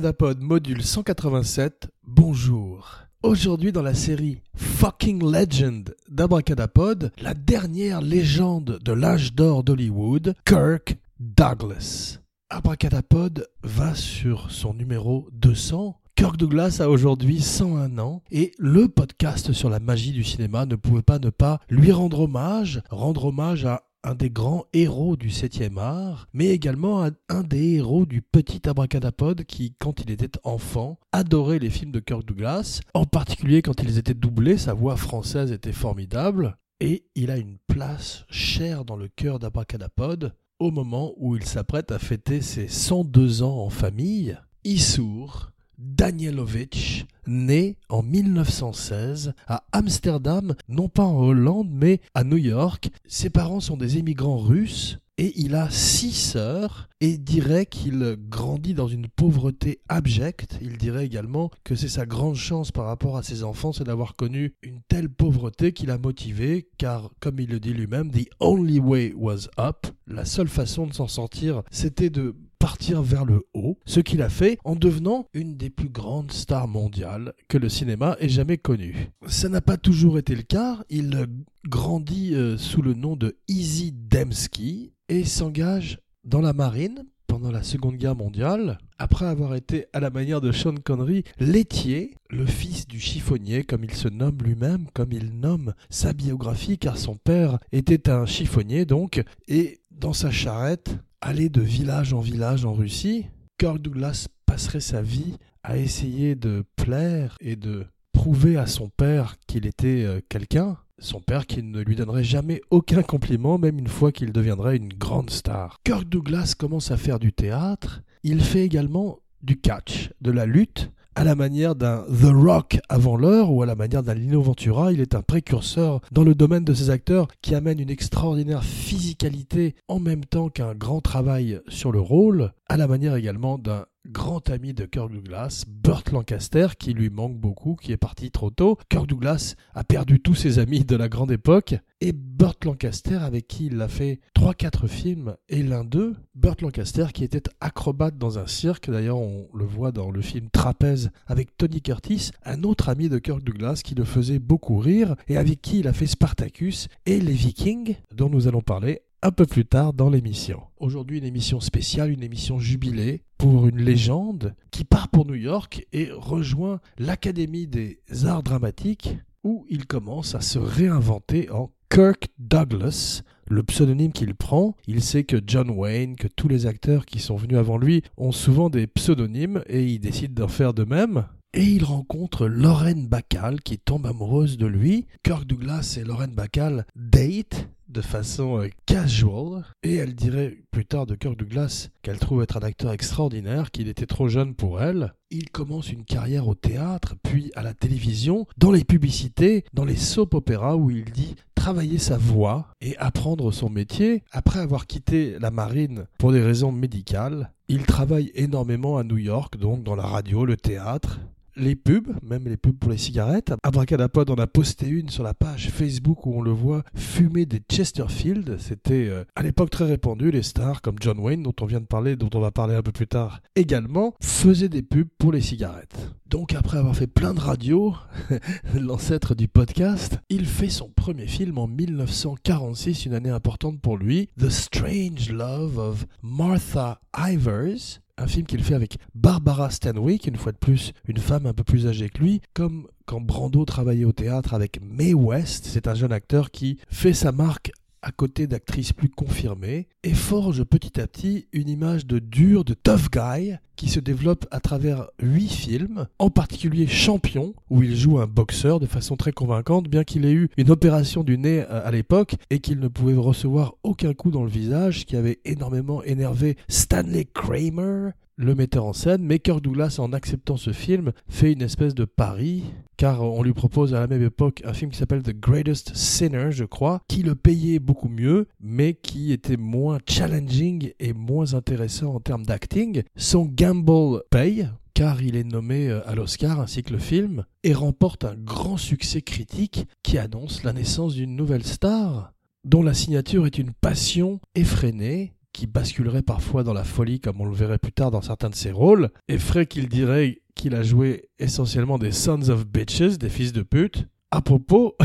Abracadapod module 187, bonjour. Aujourd'hui dans la série Fucking Legend d'Abracadapod, la dernière légende de l'âge d'or d'Hollywood, Kirk Douglas. Abracadapod va sur son numéro 200. Kirk Douglas a aujourd'hui 101 ans et le podcast sur la magie du cinéma ne pouvait pas ne pas lui rendre hommage, rendre hommage à un des grands héros du 7e art, mais également un, des héros du petit abracadapod qui, quand il était enfant, adorait les films de Kirk Douglas, en particulier quand ils étaient doublés, sa voix française était formidable, et il a une place chère dans le cœur d'Abracadapod au moment où il s'apprête à fêter ses 102 ans en famille. Issour, Danielovitch, né en 1916 à Amsterdam, non pas en Hollande, mais à New York. Ses parents sont des émigrants russes et il a six sœurs et dirait qu'il grandit dans une pauvreté abjecte. Il dirait également que c'est sa grande chance par rapport à ses enfants, c'est d'avoir connu une telle pauvreté qui l'a motivé, car comme il le dit lui-même, the only way was up. La seule façon de s'en sortir, c'était de partir vers le haut, ce qu'il a fait en devenant une des plus grandes stars mondiales que le cinéma ait jamais connues. Ça n'a pas toujours été le cas, il grandit euh, sous le nom de Easy Dembski et s'engage dans la marine pendant la Seconde Guerre mondiale, après avoir été, à la manière de Sean Connery, laitier, le fils du chiffonnier, comme il se nomme lui-même, comme il nomme sa biographie, car son père était un chiffonnier donc, et dans sa charrette, aller de village en village en Russie, Kirk Douglas passerait sa vie à essayer de plaire et de prouver à son père qu'il était euh, quelqu'un, son père qui ne lui donnerait jamais aucun compliment, même une fois qu'il deviendrait une grande star. Kirk Douglas commence à faire du théâtre, il fait également du catch, de la lutte, à la manière d'un The Rock avant l'heure ou à la manière d'un Lino Ventura, il est un précurseur dans le domaine de ces acteurs qui amènent une extraordinaire physicalité en même temps qu'un grand travail sur le rôle, à la manière également d'un grand ami de Kirk Douglas, Burt Lancaster, qui lui manque beaucoup, qui est parti trop tôt. Kirk Douglas a perdu tous ses amis de la grande époque. Et Burt Lancaster, avec qui il a fait 3-4 films, et l'un d'eux, Burt Lancaster, qui était acrobate dans un cirque, d'ailleurs on le voit dans le film Trapèze avec Tony Curtis, un autre ami de Kirk Douglas qui le faisait beaucoup rire, et avec qui il a fait Spartacus et les Vikings, dont nous allons parler un peu plus tard dans l'émission. Aujourd'hui, une émission spéciale, une émission jubilée pour une légende qui part pour New York et rejoint l'Académie des arts dramatiques où il commence à se réinventer en Kirk Douglas, le pseudonyme qu'il prend. Il sait que John Wayne, que tous les acteurs qui sont venus avant lui ont souvent des pseudonymes et il décide d'en faire de même. Et il rencontre Lorraine Bacall qui tombe amoureuse de lui. Kirk Douglas et Lorraine Bacall date de façon euh, casual et elle dirait plus tard de Kirk Douglas qu'elle trouve être un acteur extraordinaire, qu'il était trop jeune pour elle. Il commence une carrière au théâtre, puis à la télévision, dans les publicités, dans les soap opéras où il dit travailler sa voix et apprendre son métier. Après avoir quitté la marine pour des raisons médicales, il travaille énormément à New York, donc dans la radio, le théâtre, les pubs, même les pubs pour les cigarettes. Abracadapod en a posté une sur la page Facebook où on le voit fumer des Chesterfield. C'était euh, à l'époque très répandu. Les stars comme John Wayne, dont on vient de parler, dont on va parler un peu plus tard également, faisaient des pubs pour les cigarettes. Donc après avoir fait plein de radios, l'ancêtre du podcast, il fait son premier film en 1946, une année importante pour lui, The Strange Love of Martha Ivers, un film qu'il fait avec Barbara Stanwyck, une fois de plus une femme un peu plus âgée que lui, comme quand Brando travaillait au théâtre avec Mae West, c'est un jeune acteur qui fait sa marque à côté d'actrices plus confirmées, et forge petit à petit une image de dur, de tough guy, qui se développe à travers huit films, en particulier Champion, où il joue un boxeur de façon très convaincante, bien qu'il ait eu une opération du nez euh, à l'époque et qu'il ne pouvait recevoir aucun coup dans le visage, ce qui avait énormément énervé Stanley Kramer, le metteur en scène, mais Kirk Douglas, en acceptant ce film, fait une espèce de pari, car on lui propose à la même époque un film qui s'appelle The Greatest Sinner, je crois, qui le payait beaucoup mieux, mais qui était moins challenging et moins intéressant en termes d'acting. Son gamble paye, car il est nommé euh, à l'Oscar ainsi que le film, et remporte un grand succès critique qui annonce la naissance d'une nouvelle star, dont la signature est une passion effrénée qui basculerait parfois dans la folie comme on le verrait plus tard dans certains de ses rôles, et ferait qu'il dirait qu'il a joué essentiellement des sons of bitches, des fils de pute. À propos,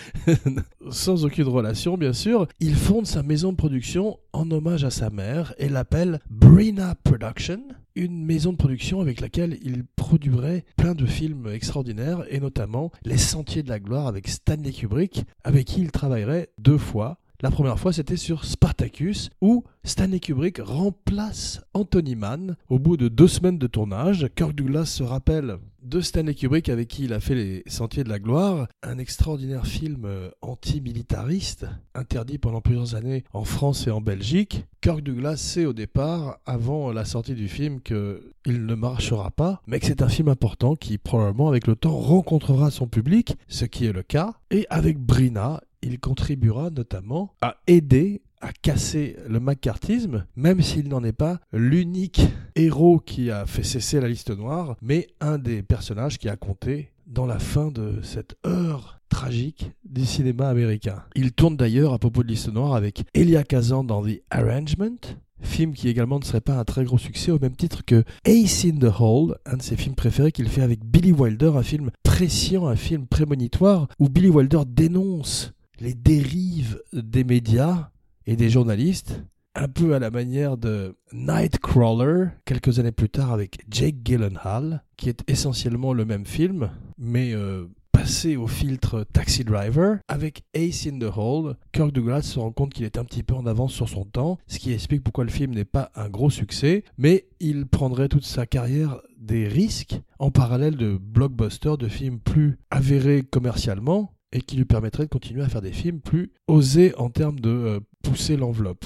sans aucune relation bien sûr, il fonde sa maison de production en hommage à sa mère et l'appelle Brina Production, une maison de production avec laquelle il produirait plein de films extraordinaires et notamment Les Sentiers de la Gloire avec Stanley Kubrick, avec qui il travaillerait deux fois la première fois, c'était sur Spartacus, où Stanley Kubrick remplace Anthony Mann au bout de deux semaines de tournage. Kirk Douglas se rappelle de Stanley Kubrick avec qui il a fait Les Sentiers de la Gloire, un extraordinaire film euh, anti-militariste, interdit pendant plusieurs années en France et en Belgique. Kirk Douglas sait au départ, avant la sortie du film, qu'il ne marchera pas, mais que c'est un film important qui probablement avec le temps rencontrera son public, ce qui est le cas. Et avec Brina, il contribuera notamment à aider à casser le macartisme, même s'il n'en est pas l'unique héros qui a fait cesser la liste noire, mais un des personnages qui a compté dans la fin de cette heure tragique du cinéma américain. Il tourne d'ailleurs à propos de liste noire avec Elia Kazan dans The Arrangement, film qui également ne serait pas un très gros succès au même titre que Ace in the Hole, un de ses films préférés qu'il fait avec Billy Wilder, un film prescient, un film prémonitoire où Billy Wilder dénonce les dérives des médias et des journalistes, un peu à la manière de Nightcrawler, quelques années plus tard avec Jake Gyllenhaal, qui est essentiellement le même film, mais euh, passé au filtre Taxi Driver. Avec Ace in the Hole, Kirk Douglas se rend compte qu'il est un petit peu en avance sur son temps, ce qui explique pourquoi le film n'est pas un gros succès, mais il prendrait toute sa carrière des risques en parallèle de blockbusters, de films plus avérés commercialement, et qui lui permettrait de continuer à faire des films plus osés en termes de euh, pousser l'enveloppe.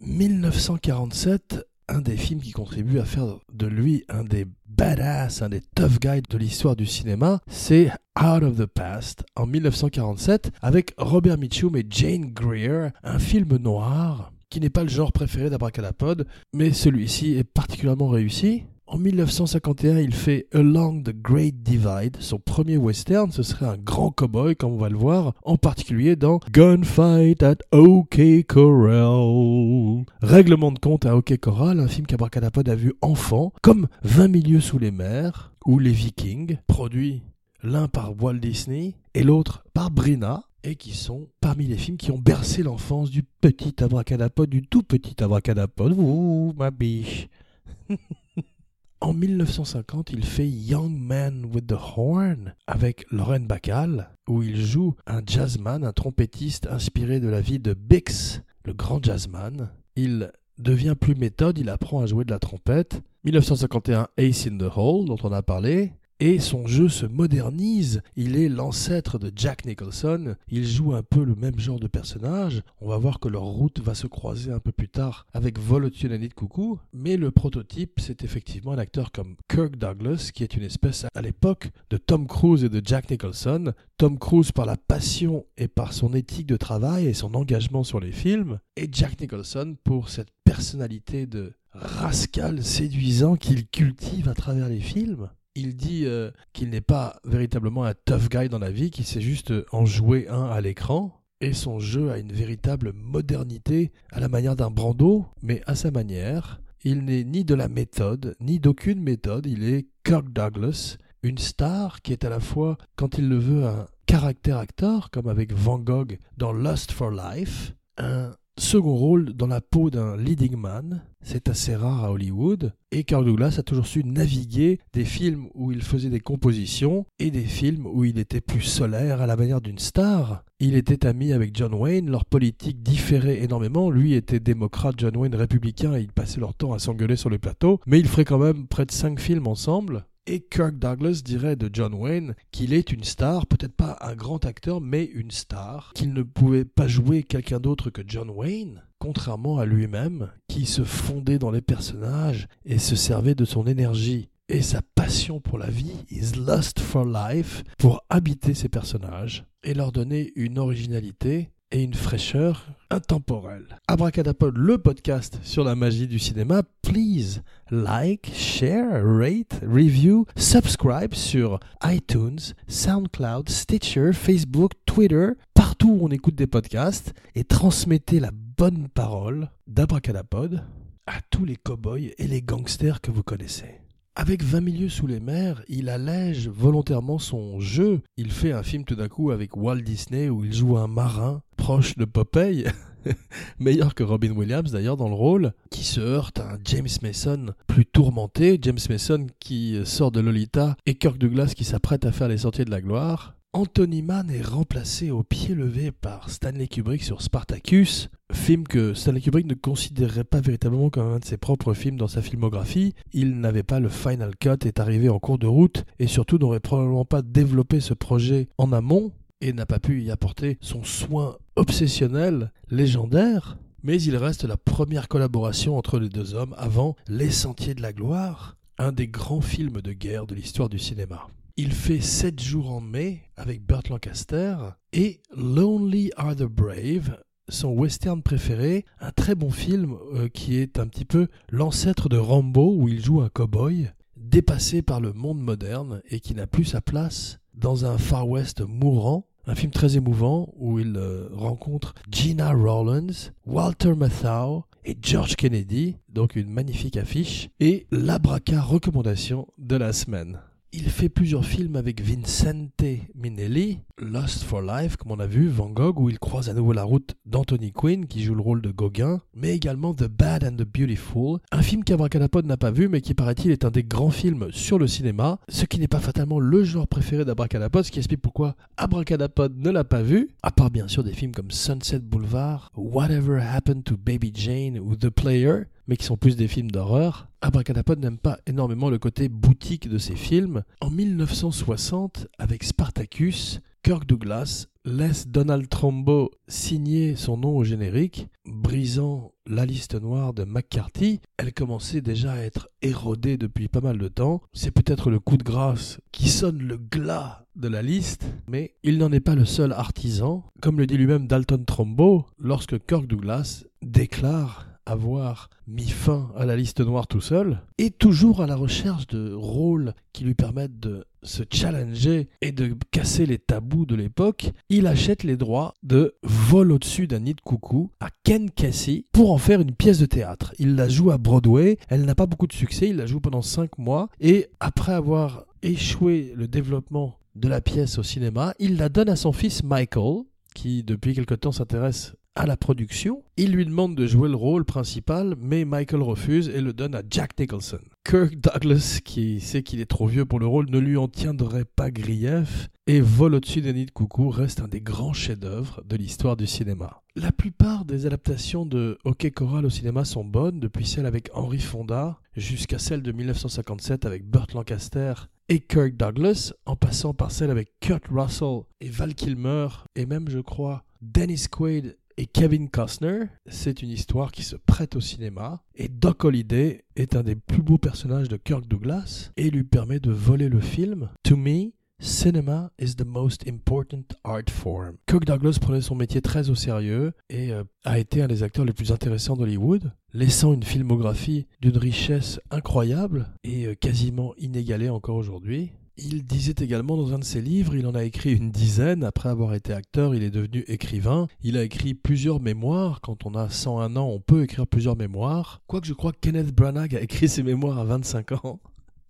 1947, un des films qui contribue à faire de lui un des badass, un des tough guys de l'histoire du cinéma, c'est Out of the Past en 1947 avec Robert Mitchum et Jane Greer, un film noir qui n'est pas le genre préféré d'Abracadapod, mais celui-ci est particulièrement réussi. En 1951, il fait Along the Great Divide, son premier western. Ce serait un grand cowboy, comme on va le voir, en particulier dans Gunfight at OK Corral. Règlement de compte à OK Corral, un film qu'Abracadapod a vu enfant, comme 20 milieux sous les mers ou Les Vikings, produit l'un par Walt Disney et l'autre par Brina, et qui sont parmi les films qui ont bercé l'enfance du petit abracadapod, du tout petit abracadapod. Ouh, ma biche En 1950, il fait Young Man with the Horn avec Lauren Bacall, où il joue un jazzman, un trompettiste inspiré de la vie de Bix, le grand jazzman. Il devient plus méthode, il apprend à jouer de la trompette. 1951, Ace in the Hole, dont on a parlé et son jeu se modernise. Il est l'ancêtre de Jack Nicholson. Il joue un peu le même genre de personnage. On va voir que leur route va se croiser un peu plus tard avec Vol au-dessus de coucou. Mais le prototype, c'est effectivement un acteur comme Kirk Douglas, qui est une espèce à l'époque de Tom Cruise et de Jack Nicholson. Tom Cruise par la passion et par son éthique de travail et son engagement sur les films. Et Jack Nicholson pour cette personnalité de rascal séduisant qu'il cultive à travers les films il dit euh, qu'il n'est pas véritablement un tough guy dans la vie, qu'il sait juste en jouer un à l'écran. Et son jeu a une véritable modernité à la manière d'un Brando, mais à sa manière. Il n'est ni de la méthode, ni d'aucune méthode. Il est Kirk Douglas, une star qui est à la fois, quand il le veut, un caractère acteur, comme avec Van Gogh dans Lust for Life, un second rôle dans la peau d'un leading man. C'est assez rare à Hollywood. Et Kirk Douglas a toujours su naviguer des films où il faisait des compositions et des films où il était plus solaire à la manière d'une star. Il était ami avec John Wayne, leur politique différait énormément. Lui était démocrate, John Wayne républicain, et ils passaient leur temps à s'engueuler sur le plateau. Mais ils feraient quand même près de cinq films ensemble. Et Kirk Douglas dirait de John Wayne qu'il est une star, peut-être pas un grand acteur, mais une star, qu'il ne pouvait pas jouer quelqu'un d'autre que John Wayne, contrairement à lui-même, qui se fondait dans les personnages et se servait de son énergie et sa passion pour la vie, his lust for life, pour habiter ces personnages et leur donner une originalité et une fraîcheur intemporelle. Abracadapod, le podcast sur la magie du cinéma. Please like, share, rate, review, subscribe sur iTunes, SoundCloud, Stitcher, Facebook, Twitter, partout où on écoute des podcasts et transmettez la bonne parole d'Abracadapod à tous les cow-boys et les gangsters que vous connaissez. Avec 20 milieux sous les mers, il allège volontairement son jeu. Il fait un film tout d'un coup avec Walt Disney où il joue un marin proche de Popeye, meilleur que Robin Williams d'ailleurs dans le rôle, qui se heurte à un James Mason plus tourmenté, James Mason qui sort de Lolita et Kirk Douglas qui s'apprête à faire les sorties de la gloire. Anthony Mann est remplacé au pied levé par Stanley Kubrick sur Spartacus, film que Stanley Kubrick ne considérait pas véritablement comme un de ses propres films dans sa filmographie. Il n'avait pas le final cut, est arrivé en cours de route et surtout n'aurait probablement pas développé ce projet en amont et n'a pas pu y apporter son soin obsessionnel, légendaire. Mais il reste la première collaboration entre les deux hommes avant Les Sentiers de la Gloire, un des grands films de guerre de l'histoire du cinéma. Il fait 7 jours en mai avec Burt Lancaster et Lonely Are the Brave, son western préféré, un très bon film euh, qui est un petit peu l'ancêtre de Rambo où il joue un cow-boy dépassé par le monde moderne et qui n'a plus sa place dans un Far West mourant. Un film très émouvant où il euh, rencontre Gina Rollins, Walter Matthau et George Kennedy, donc une magnifique affiche, et l'abraca recommandation de la semaine. Il fait plusieurs films avec Vincente Minnelli, Lost for Life, comme on a vu, Van Gogh, où il croise à nouveau la route d'Anthony Quinn, qui joue le rôle de Gauguin, mais également The Bad and the Beautiful, un film qu'Abracadapod n'a pas vu, mais qui paraît-il est un des grands films sur le cinéma, ce qui n'est pas fatalement le genre préféré d'Abracadapod, ce qui explique pourquoi Abracadapod ne l'a pas vu, à part bien sûr des films comme Sunset Boulevard, Whatever Happened to Baby Jane ou The Player, mais qui sont plus des films d'horreur. Abracadapod n'aime pas énormément le côté boutique de ces films. En 1960, avec Spartacus, Kirk Douglas laisse Donald Trumbo signer son nom au générique, brisant la liste noire de McCarthy. Elle commençait déjà à être érodée depuis pas mal de temps. C'est peut-être le coup de grâce qui sonne le glas de la liste, mais il n'en est pas le seul artisan. Comme le dit lui-même Dalton Trumbo, lorsque Kirk Douglas déclare avoir mis fin à la liste noire tout seul, et toujours à la recherche de rôles qui lui permettent de se challenger et de casser les tabous de l'époque, il achète les droits de Vol au-dessus d'un nid de coucou à Ken Kesey pour en faire une pièce de théâtre. Il la joue à Broadway, elle n'a pas beaucoup de succès, il la joue pendant 5 mois, et après avoir échoué le développement de la pièce au cinéma, il la donne à son fils Michael, qui depuis quelque temps s'intéresse à la production. Il lui demande de jouer le rôle principal, mais Michael refuse et le donne à Jack Nicholson. Kirk Douglas, qui sait qu'il est trop vieux pour le rôle, ne lui en tiendrait pas grief et Vol au-dessus des nids de coucou reste un des grands chefs-d'œuvre de l'histoire du cinéma. La plupart des adaptations de Hockey Choral au cinéma sont bonnes, depuis celle avec Henry Fonda jusqu'à celle de 1957 avec Burt Lancaster et Kirk Douglas, en passant par celle avec Kurt Russell et Val Kilmer, et même, je crois, Dennis Quaid et Kevin Costner. C'est une histoire qui se prête au cinéma. Et Doc Holliday est un des plus beaux personnages de Kirk Douglas et lui permet de voler le film. To me, Cinema is the most important art form. Kirk Douglas prenait son métier très au sérieux et euh, a été un des acteurs les plus intéressants d'Hollywood, laissant une filmographie d'une richesse incroyable et euh, quasiment inégalée encore aujourd'hui. Il disait également dans un de ses livres, il en a écrit une dizaine, après avoir été acteur, il est devenu écrivain. Il a écrit plusieurs mémoires, quand on a 101 ans, on peut écrire plusieurs mémoires. Quoique je crois que Kenneth Branagh a écrit ses mémoires à 25 ans.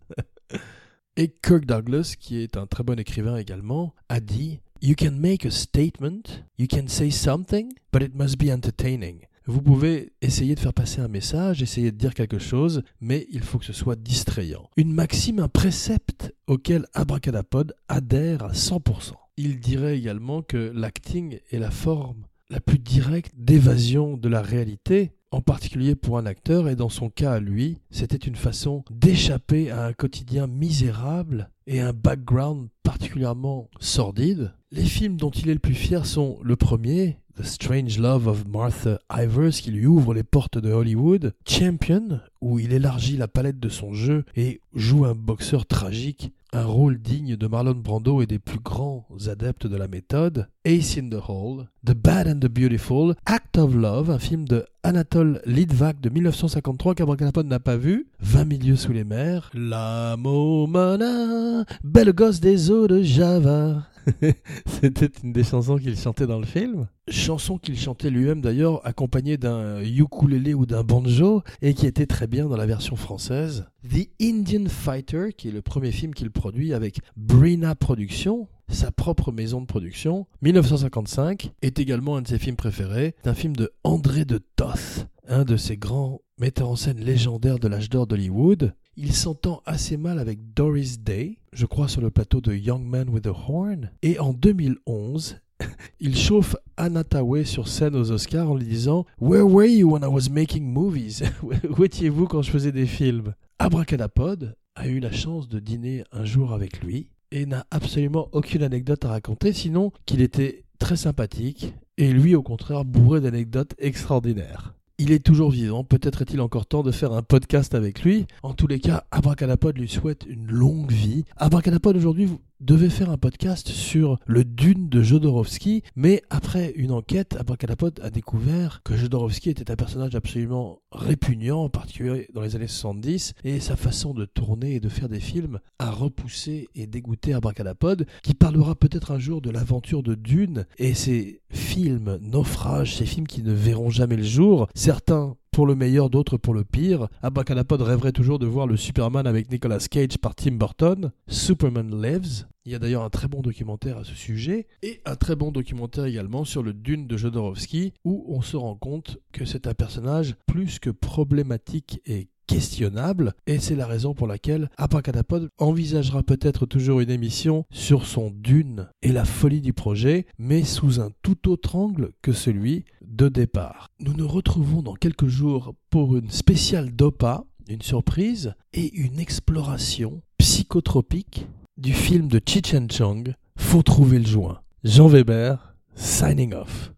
Et Kirk Douglas, qui est un très bon écrivain également, a dit You can make a statement, you can say something, but it must be entertaining. Vous pouvez essayer de faire passer un message, essayer de dire quelque chose, mais il faut que ce soit distrayant. Une maxime, un précepte auquel Abracadapod adhère à 100%. Il dirait également que l'acting est la forme la plus directe d'évasion de la réalité, en particulier pour un acteur, et dans son cas à lui, c'était une façon d'échapper à un quotidien misérable et un background particulièrement sordide. Les films dont il est le plus fier sont le premier, The Strange Love of Martha Ivers qui lui ouvre les portes de Hollywood, Champion où il élargit la palette de son jeu et joue un boxeur tragique un rôle digne de Marlon Brando et des plus grands adeptes de la méthode, Ace in the Hole, The Bad and the Beautiful, Act of Love, un film de Anatole Litvak de 1953 qu'Abracadapod n'a pas vu, 20 milieux sous les mers, La Momana, belle gosse des eaux de Java. C'était une des chansons qu'il chantait dans le film. Chanson qu'il chantait lui-même d'ailleurs, accompagnée d'un ukulélé ou d'un banjo, et qui était très bien dans la version française. The Indian Fighter, qui est le premier film qu'il produit avec Brina Productions, sa propre maison de production, 1955, est également un de ses films préférés, un film de André de Toth, un de ses grands metteurs en scène légendaires de l'âge d'or d'Hollywood. Il s'entend assez mal avec Doris Day, je crois sur le plateau de Young Man with a Horn, et en 2011, il chauffe Anna sur scène aux Oscars en lui disant Where were you when I was making movies? Où étiez-vous quand je faisais des films Abracadapod a eu la chance de dîner un jour avec lui et n'a absolument aucune anecdote à raconter, sinon qu'il était très sympathique et lui au contraire bourré d'anecdotes extraordinaires. Il est toujours vivant, peut-être est-il encore temps de faire un podcast avec lui. En tous les cas, Abracadapod lui souhaite une longue vie. Abracadapod aujourd'hui devait faire un podcast sur le Dune de Jodorowsky, mais après une enquête, Abracadapod a découvert que Jodorowsky était un personnage absolument répugnant, en particulier dans les années 70, et sa façon de tourner et de faire des films a repoussé et dégoûté Abracadapod, qui parlera peut-être un jour de l'aventure de Dune et ses films naufrages, ces films qui ne verront jamais le jour. Certains pour le meilleur, d'autres pour le pire. Abracadapod rêverait toujours de voir le Superman avec Nicolas Cage par Tim Burton. Superman Lives. Il y a d'ailleurs un très bon documentaire à ce sujet, et un très bon documentaire également sur le Dune de Jodorowsky, où on se rend compte que c'est un personnage plus que problématique et questionnable, et c'est la raison pour laquelle Abracadapod envisagera peut-être toujours une émission sur son Dune et la folie du projet, mais sous un tout autre angle que celui de départ. Nous nous retrouvons dans quelques jours pour une spéciale DOPA, une surprise et une exploration psychotropique du film de Chichen Chong, Faut trouver le joint. Jean Weber, signing off.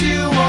You